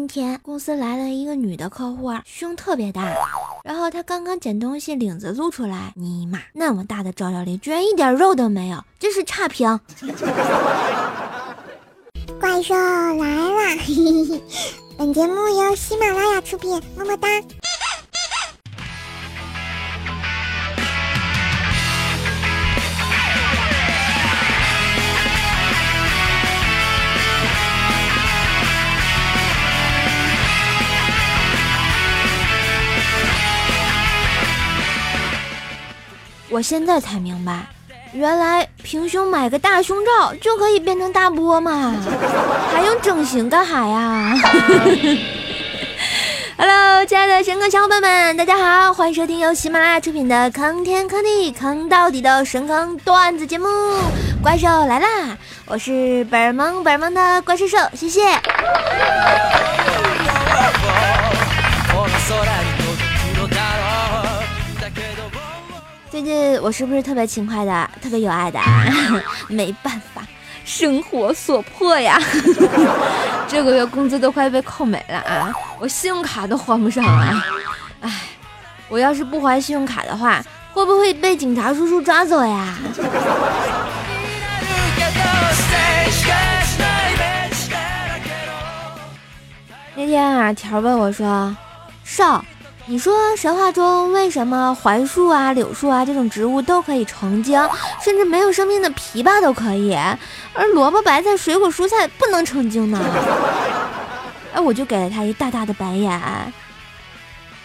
今天公司来了一个女的客户，胸特别大，然后她刚刚捡东西，领子露出来，尼玛，那么大的照料里居然一点肉都没有，真是差评！怪兽来了，本节目由喜马拉雅出品，么么哒。我现在才明白，原来平胸买个大胸罩就可以变成大波嘛，还用整形干哈呀？Hello，亲爱的神坑小伙伴们，大家好，欢迎收听由喜马拉雅出品的《坑天坑地坑到底》的神坑段子节目《怪兽来啦》，我是本萌本萌的怪兽兽，谢谢。最近我是不是特别勤快的，特别有爱的？没办法，生活所迫呀。这个月工资都快被扣没了啊，我信用卡都还不上了。哎，我要是不还信用卡的话，会不会被警察叔叔抓走呀？那天啊，条问我说：“少。”你说神话中为什么槐树啊、柳树啊这种植物都可以成精，甚至没有生命的枇杷都可以，而萝卜、白菜、水果、蔬菜不能成精呢？哎，我就给了他一大大的白眼。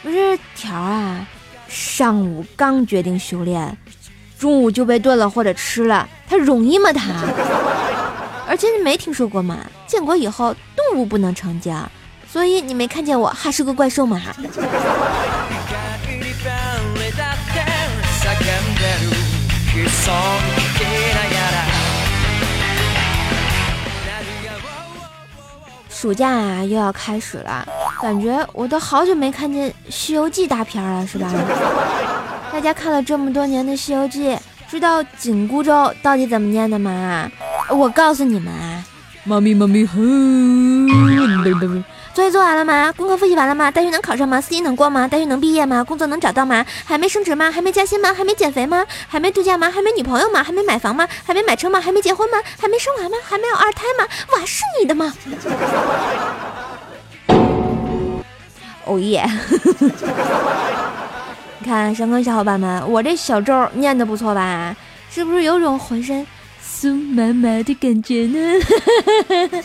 不是条啊，上午刚决定修炼，中午就被炖了或者吃了，他容易吗？他？而且你没听说过吗？建国以后动物不能成精。所以你没看见我还是个怪兽吗？暑假啊又要开始了，感觉我都好久没看见《西游记》大片了，是吧？大家看了这么多年的《西游记》，知道紧箍咒到底怎么念的吗？我告诉你们啊，妈咪妈咪哼。作业做完了吗？功课复习完了吗？大学能考上吗？四级能过吗？大学能毕业吗？工作能找到吗？还没升职吗？还没加薪吗？还没减肥吗？还没度假吗？还没女朋友吗？还没买房吗？还没买车吗？还没结婚吗？还没生娃吗？还没有二胎吗？娃是你的吗？哦耶！你看，山坑小伙伴们，我这小咒念的不错吧？是不是有种浑身？酥麻麻的感觉呢，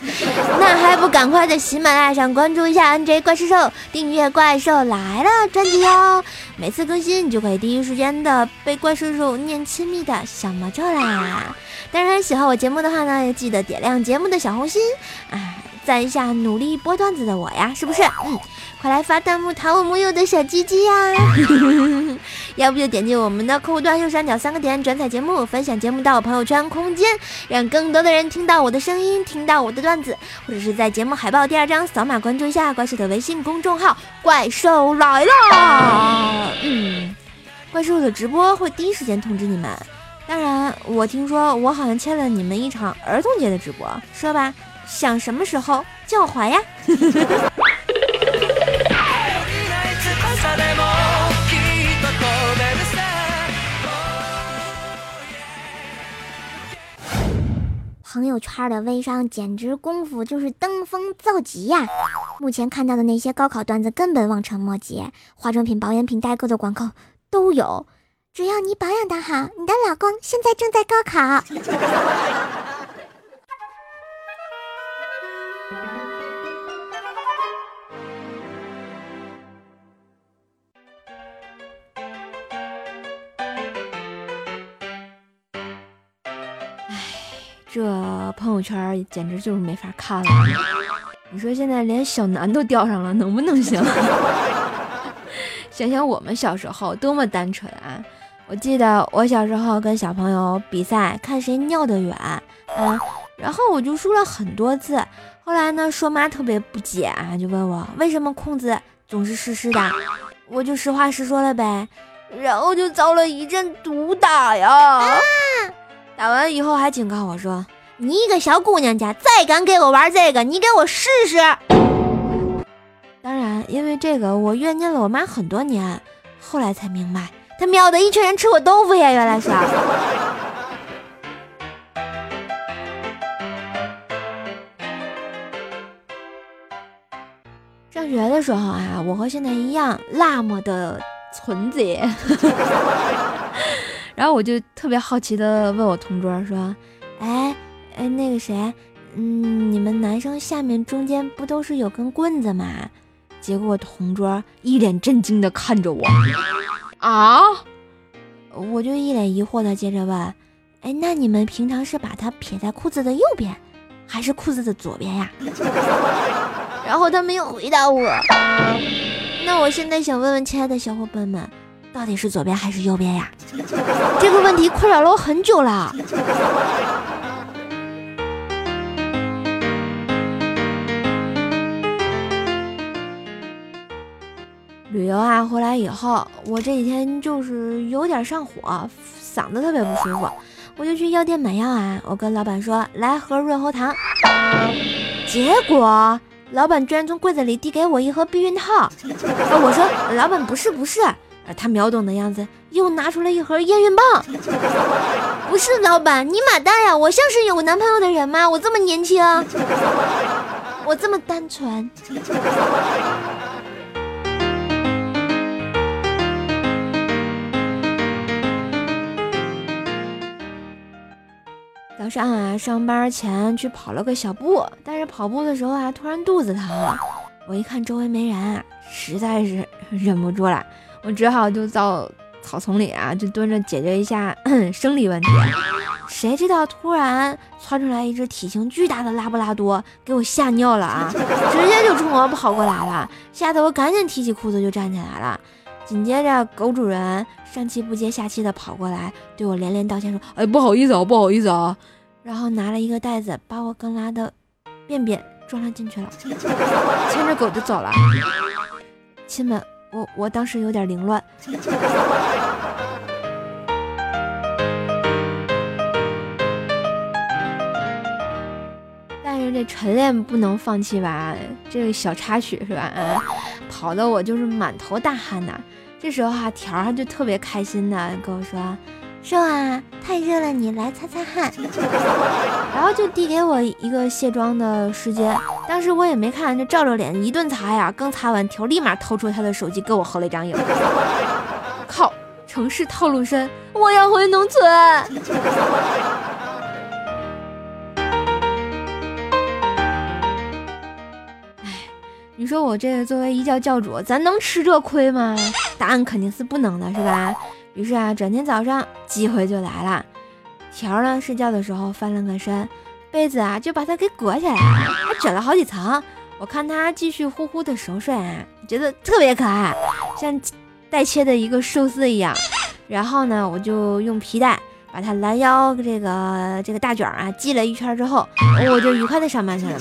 那还不赶快在喜马拉雅上关注一下 NJ 怪兽兽，订阅《怪兽来了》专辑哦！每次更新，你就可以第一时间的被怪兽兽念亲密的小魔咒啦！当然，喜欢我节目的话呢，也记得点亮节目的小红心，啊，赞一下努力播段子的我呀，是不是？嗯。快来发弹幕弹我木有的小鸡鸡呀！要不就点击我们的客户端右上角三个点转载节目，分享节目到我朋友圈空间，让更多的人听到我的声音，听到我的段子，或者是在节目海报第二张扫码关注一下怪兽的微信公众号“怪兽来了”。嗯，怪兽的直播会第一时间通知你们。当然，我听说我好像欠了你们一场儿童节的直播，说吧，想什么时候叫我还呀？朋友圈的微商简直功夫就是登峰造极呀！目前看到的那些高考段子根本望尘莫及，化妆品、保养品、代购的广告都有。只要你保养的好，你的老公现在正在高考。友圈简直就是没法看了。你说现在连小南都钓上了，能不能行？想想我们小时候多么单纯啊！我记得我小时候跟小朋友比赛，看谁尿得远嗯，然后我就输了很多次。后来呢，说妈特别不解啊，就问我为什么空子总是湿湿的，我就实话实说了呗，然后就遭了一阵毒打呀。打完以后还警告我说：“你一个小姑娘家，再敢给我玩这个，你给我试试！”当然因为这个我怨念了我妈很多年，后来才明白，他喵的一群人吃我豆腐呀，原来是。上学的时候啊，我和现在一样那么的纯洁，然后我就特别好奇的问我同桌说：“哎哎，那个谁，嗯，你们男生下面中间不都是有根棍子吗？”结果同桌一脸震惊的看着我，啊，我就一脸疑惑的接着问：“哎，那你们平常是把它撇在裤子的右边，还是裤子的左边呀？” 然后他没有回答我。那我现在想问问亲爱的小伙伴们，到底是左边还是右边呀？这个问题困扰了我很久了。我啊，回来以后，我这几天就是有点上火，嗓子特别不舒服，我就去药店买药啊。我跟老板说来盒润喉糖，结果。老板居然从柜子里递给我一盒避孕套，我说老板不是不是，他秒懂的样子，又拿出了一盒验孕棒，不是老板你马大呀，我像是有男朋友的人吗？我这么年轻，我这么单纯。上啊，上班前去跑了个小步，但是跑步的时候啊，突然肚子疼。我一看周围没人，实在是 忍不住了，我只好就到草丛里啊，就蹲着解决一下 生理问题。谁知道突然窜出来一只体型巨大的拉布拉多，给我吓尿了啊！直接就冲我跑过来了，吓得我赶紧提起裤子就站起来了。紧接着，狗主人上气不接下气的跑过来，对我连连道歉说：“哎，不好意思啊，不好意思啊。”然后拿了一个袋子，把我刚拉的便便装了进去了，牵着狗就走了。亲们，我我当时有点凌乱，但是这晨练不能放弃吧？这个小插曲是吧？嗯，跑的我就是满头大汗呐。这时候哈条儿就特别开心的跟我说：“瘦啊，太热了，你来擦擦汗。”然后就递给我一个卸妆的时间。当时我也没看，就照着脸一顿擦呀。刚擦完，条立马掏出他的手机给我合了一张影。靠，城市套路深，我要回农村。你说我这个作为一教教主，咱能吃这亏吗？答案肯定是不能的，是吧？于是啊，转天早上机会就来了。条儿呢睡觉的时候翻了个身，被子啊就把它给裹起来了，还卷了好几层。我看他继续呼呼的熟睡啊，觉得特别可爱，像待切的一个寿司一样。然后呢，我就用皮带把他拦腰这个这个大卷啊系了一圈之后，我就愉快的上班去了。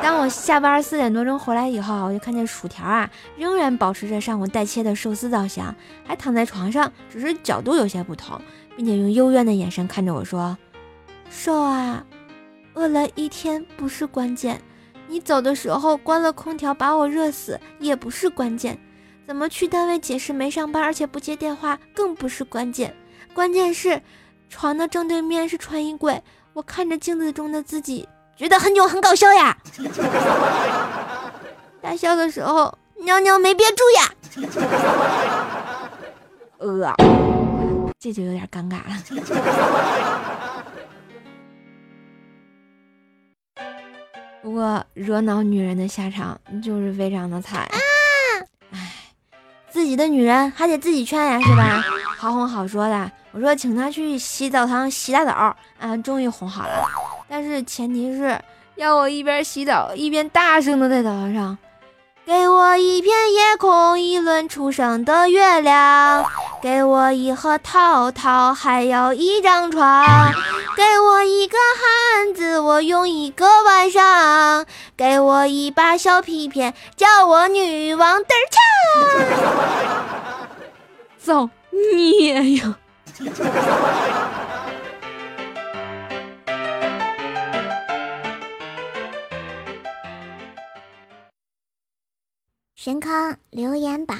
当我下班四点多钟回来以后，我就看见薯条啊，仍然保持着上午待切的寿司造型，还躺在床上，只是角度有些不同，并且用幽怨的眼神看着我说：“瘦啊，饿了。一天不是关键，你走的时候关了空调把我热死也不是关键，怎么去单位解释没上班而且不接电话更不是关键，关键是床的正对面是穿衣柜，我看着镜子中的自己。”觉得很久很搞笑呀，大笑的时候尿尿没憋住呀，呃，这就有点尴尬了。不过惹恼女人的下场就是非常的惨。唉，自己的女人还得自己劝呀，是吧？好哄好说的，我说请他去洗澡堂洗大澡，啊，终于哄好了。但是前提是要我一边洗澡一边大声的在澡堂上，给我一片夜空，一轮初升的月亮，给我一盒套套，还有一张床，给我一个汉子，我用一个晚上，给我一把小皮鞭，叫我女王嘚儿锵，造孽呀！神坑留言板。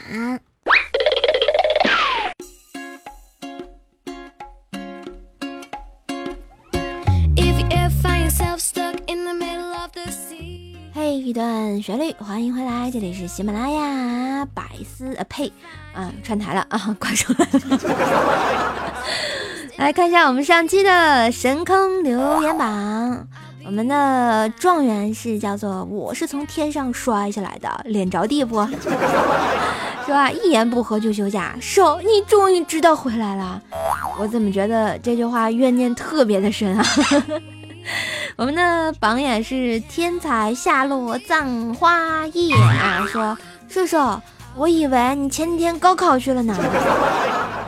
嘿，一段旋律，欢迎回来，这里是喜马拉雅百思啊呸，啊串台了啊，挂出来了。来看一下我们上期的神坑留言榜，我们的状元是叫做我是从天上摔下来的，脸着地不？是吧？一言不合就休假，手你终于知道回来了，我怎么觉得这句话怨念特别的深啊？我们的榜眼是天才下落葬花叶啊，说射手，我以为你前几天高考去了呢。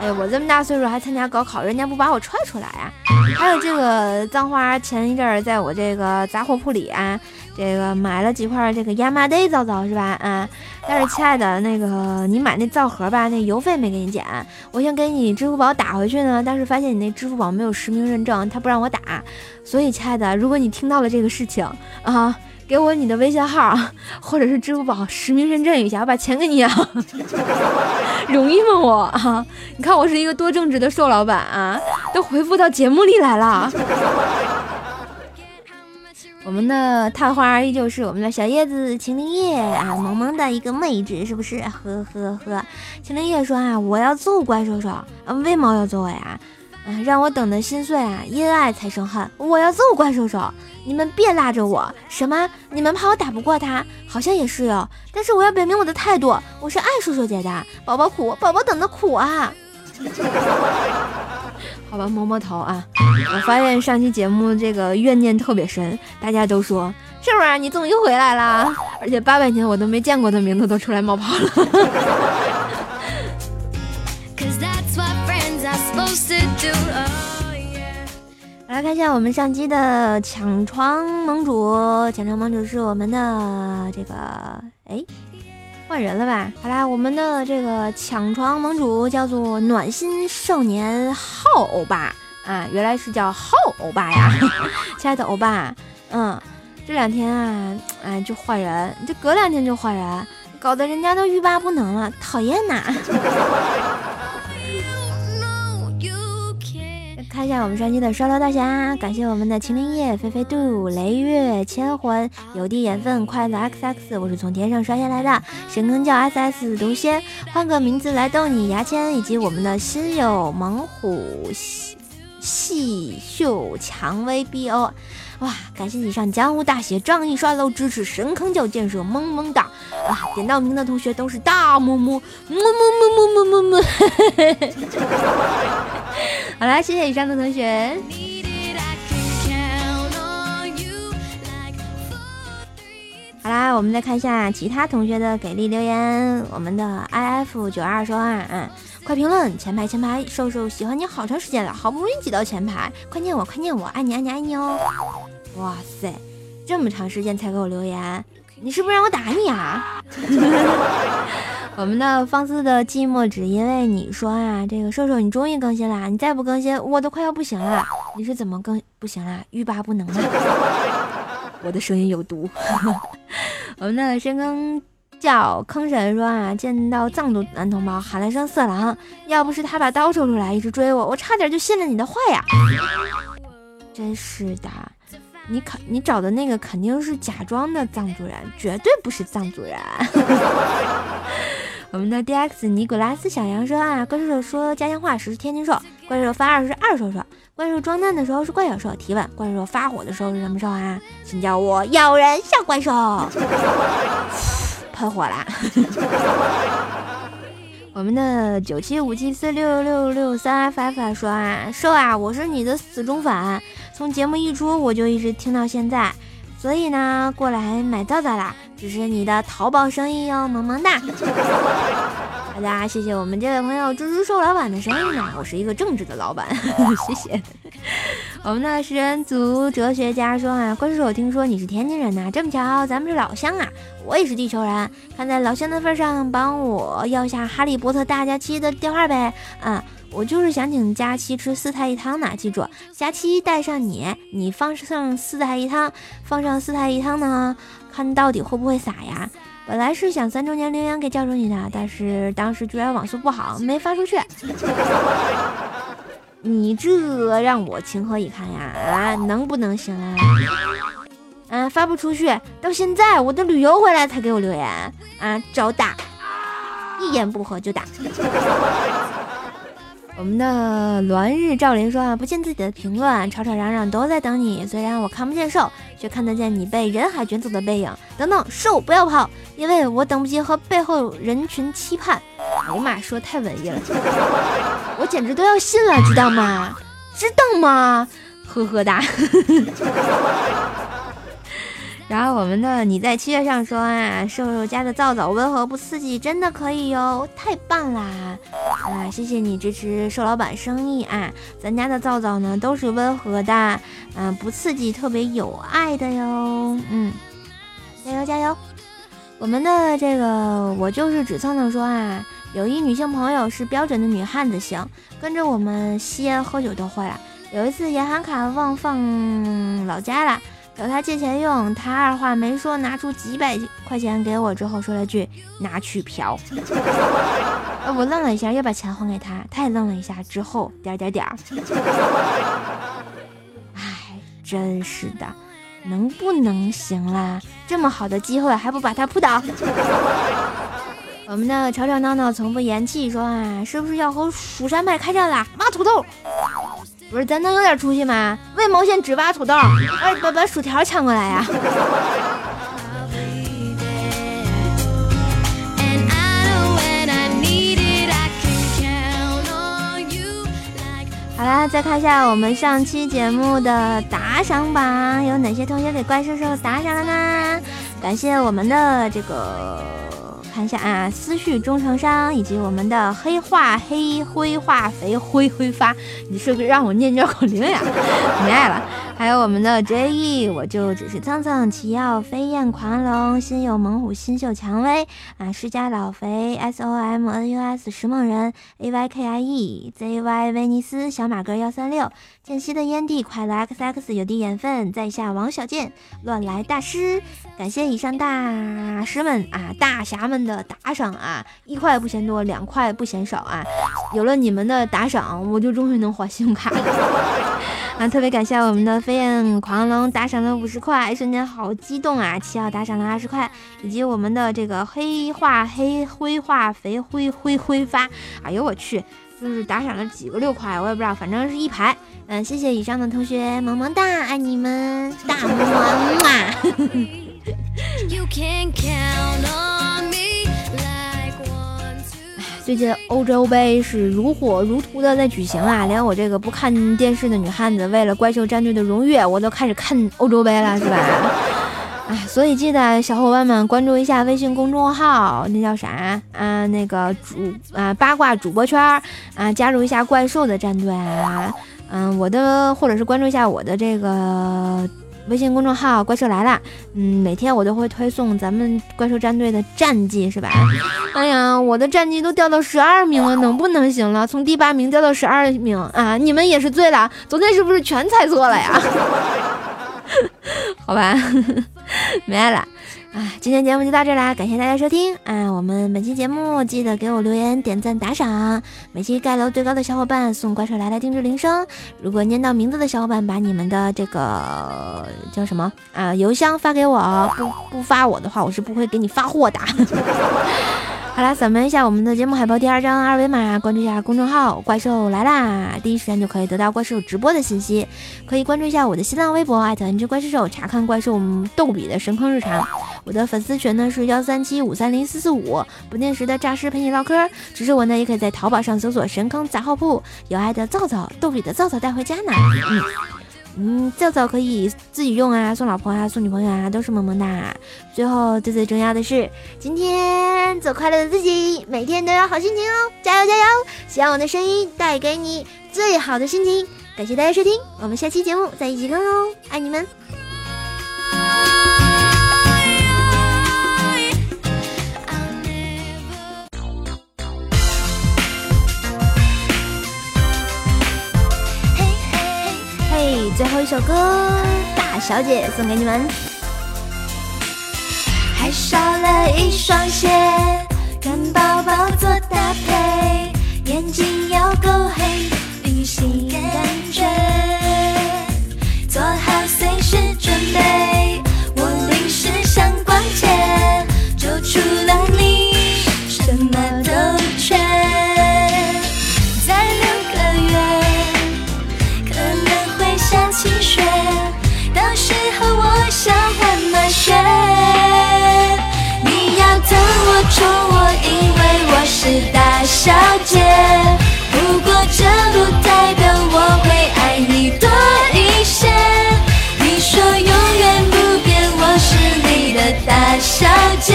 哎，我这么大岁数还参加高考，人家不把我踹出来啊？还有这个脏花，前一阵儿在我这个杂货铺里啊。这个买了几块这个亚麻得皂皂是吧？啊，但是亲爱的，那个你买那皂盒吧，那邮费没给你减，我想给你支付宝打回去呢，但是发现你那支付宝没有实名认证，他不让我打。所以亲爱的，如果你听到了这个事情啊，给我你的微信号 或者是支付宝实名认证一下，我把钱给你啊，容易吗我啊？你看我是一个多正直的瘦老板啊，都回复到节目里来了。我们的探花依旧是我们的小叶子秦灵叶啊，萌萌的一个妹纸，是不是？呵呵呵，秦灵叶说啊，我要揍怪兽兽啊，为毛要揍我呀？啊，让我等的心碎啊，因爱才生恨，我要揍怪兽兽，你们别拉着我。什么？你们怕我打不过他？好像也是哟。但是我要表明我的态度，我是爱兽兽姐的，宝宝苦，宝宝等的苦啊。好吧，摸摸头啊！我发现上期节目这个怨念特别深，大家都说是不是你终于回来了？而且八百年我都没见过的名字都出来冒泡了。来看一下我们上期的抢床盟主，抢床盟主是我们的这个哎。换人了吧？好啦，我们的这个抢床盟主叫做暖心少年浩欧巴啊，原来是叫浩欧巴呀，亲爱的欧巴，嗯，这两天啊，哎，就换人，这隔两天就换人，搞得人家都欲罢不能了，讨厌呐！看一下我们上期的刷楼大侠，感谢我们的秦灵叶、菲菲度、雷月、千魂、有地眼粪、快乐 XX，我是从天上摔下来的，神坑叫 SS 毒仙，换个名字来逗你牙签，以及我们的新友猛虎细细秀蔷薇 BO，哇，感谢以上江湖大写仗义刷楼支持神坑教建设，萌萌哒啊！点到名的同学都是大么么么么么么么么么。好啦，谢谢以上的同学。好啦，我们再看一下其他同学的给力留言。我们的 i f 九二说啊，嗯，快评论，前排前排，瘦瘦喜欢你好长时间了，好不容易挤到前排，快念我，快念我，爱你爱你爱你哦！哇塞，这么长时间才给我留言，你是不是让我打你啊？我们的放肆的寂寞只因为你说啊，这个瘦瘦你终于更新了，你再不更新我都快要不行了。你是怎么更不行了？欲罢不能了？我的声音有毒。我们的深坑叫坑神说啊，见到藏族男同胞喊了声色狼，要不是他把刀抽出来一直追我，我差点就信了你的话呀。真是的，你肯你找的那个肯定是假装的藏族人，绝对不是藏族人。我们的 D X 尼古拉斯小羊说啊，怪兽说家乡话时是天津兽，怪兽发二是二兽兽，怪兽装嫩的时候是怪小兽。提问：怪兽发火的时候是什么兽啊？请叫我咬人小怪兽。喷火啦！我们的九七五七四六六六三 F F 说啊，兽啊，我是你的死忠粉，从节目一出我就一直听到现在。所以呢，过来买皂皂啦，支持你的淘宝生意哟，萌萌哒！大家，谢谢我们这位朋友猪猪瘦老板的生意呢，我是一个正直的老板，谢谢。我们的食人族哲学家说啊，关叔，我听说你是天津人呐，这么巧，咱们是老乡啊，我也是地球人，看在老乡的份上，帮我要下哈利波特大假期的电话呗，啊。我就是想请佳期吃四菜一汤呢，记住，佳期带上你，你放上四菜一汤，放上四菜一汤呢，看到底会不会撒呀？本来是想三周年留言给教主你的，但是当时居然网速不好，没发出去。你这让我情何以堪呀！啊，能不能行啊？啊，发不出去，到现在我都旅游回来才给我留言啊，找打，一言不合就打。我们的栾日照林说啊，不见自己的评论，吵吵嚷嚷都在等你。虽然我看不见瘦，却看得见你被人海卷走的背影。等等，兽不要跑，因为我等不及和背后人群期盼。哎呀妈，说太文艺了，我简直都要信了，知道吗？知道吗？呵呵哒。然后我们的你在七月上说啊，瘦瘦家的皂皂温和不刺激，真的可以哟，太棒啦！啊，谢谢你支持瘦老板生意啊，咱家的皂皂呢都是温和的，嗯，不刺激，特别有爱的哟，嗯，加油加油！我们的这个我就是只蹭蹭说啊，有一女性朋友是标准的女汉子型，跟着我们吸烟喝酒都会了。有一次银行卡忘放老家了。找他借钱用，他二话没说，拿出几百块钱给我，之后说了句“拿去嫖”。我愣了一下，又把钱还给他，他也愣了一下，之后点点点。哎，真是的，能不能行啦？这么好的机会还不把他扑倒？我们的吵吵闹闹从不言弃，说啊，是不是要和蜀山派开战啦？挖土豆。不是，咱能有点出息吗？为毛线只挖土豆？哎，把把薯条抢过来呀！好啦，再看一下我们上期节目的打赏榜，有哪些同学给怪兽兽打赏了呢？感谢我们的这个。看一下啊，思绪忠诚商以及我们的黑化黑灰化肥灰挥发，你是不是让我念绕口令呀？没爱了。还有我们的 J E，我就只是蹭蹭奇耀飞燕狂龙心有猛虎新秀蔷薇啊，施家老肥 S O M N U S 石梦人 A Y K I E Z Y 威尼斯小马哥幺三六间隙的烟蒂快乐 X X 有滴眼分在下王小贱乱来大师，感谢以上大师们啊大侠们的打赏啊，一块不嫌多，两块不嫌少啊，有了你们的打赏，我就终于能还信用卡了。啊，特别感谢我们的飞燕狂龙打赏了五十块，瞬间好激动啊！七号打赏了二十块，以及我们的这个黑化黑灰化肥灰灰挥发，哎呦我去，就是打赏了几个六块，我也不知道，反正是一排。嗯，谢谢以上的同学，萌萌哒，爱你们，大么么。最近欧洲杯是如火如荼的在举行啊，连我这个不看电视的女汉子，为了怪兽战队的荣誉，我都开始看欧洲杯了，是吧？哎，所以记得小伙伴们关注一下微信公众号，那叫啥啊？那个主啊八卦主播圈啊，加入一下怪兽的战队啊，嗯，我的或者是关注一下我的这个。微信公众号“怪兽来了”，嗯，每天我都会推送咱们怪兽战队的战绩，是吧？哎呀，我的战绩都掉到十二名了，能不能行了？从第八名掉到十二名啊！你们也是醉了，昨天是不是全猜错了呀？好吧，没爱了。啊，今天节目就到这啦，感谢大家收听啊！我们本期节目记得给我留言、点赞、打赏。每期盖楼最高的小伙伴送怪兽来来定制铃声。如果念到名字的小伙伴，把你们的这个叫什么啊邮箱发给我，不不发我的话，我是不会给你发货的。好啦，扫描一下我们的节目海报第二张二维码，关注一下公众号“怪兽来啦”，第一时间就可以得到怪兽直播的信息。可以关注一下我的新浪微博艾特 NG 怪兽兽，查看怪兽逗比的神坑日常。我的粉丝群呢是幺三七五三零四四五，不定时的诈尸陪你唠嗑。支持我呢，也可以在淘宝上搜索“神坑杂货铺”，有爱的皂皂，逗比的皂皂带回家呢。嗯。嗯，皂皂可以自己用啊，送老婆啊，送女朋友啊，都是萌萌哒。最后最最重要的是，今天做快乐的自己，每天都有好心情哦，加油加油！希望我的声音带给你最好的心情。感谢大家收听，我们下期节目再一起看哦，爱你们。最后一首歌，大小姐送给你们。还少了一双鞋，跟包包做搭配，眼睛要够黑，旅行小姐。不过这不代表我会爱你多一些。你说永远不变，我是你的大小姐，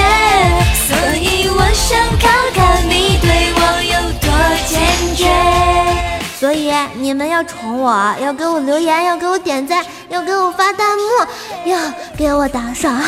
所以我想考考你对我有多坚决。所以你们要宠我，要给我留言，要给我点赞，要给我发弹幕，要给我打赏。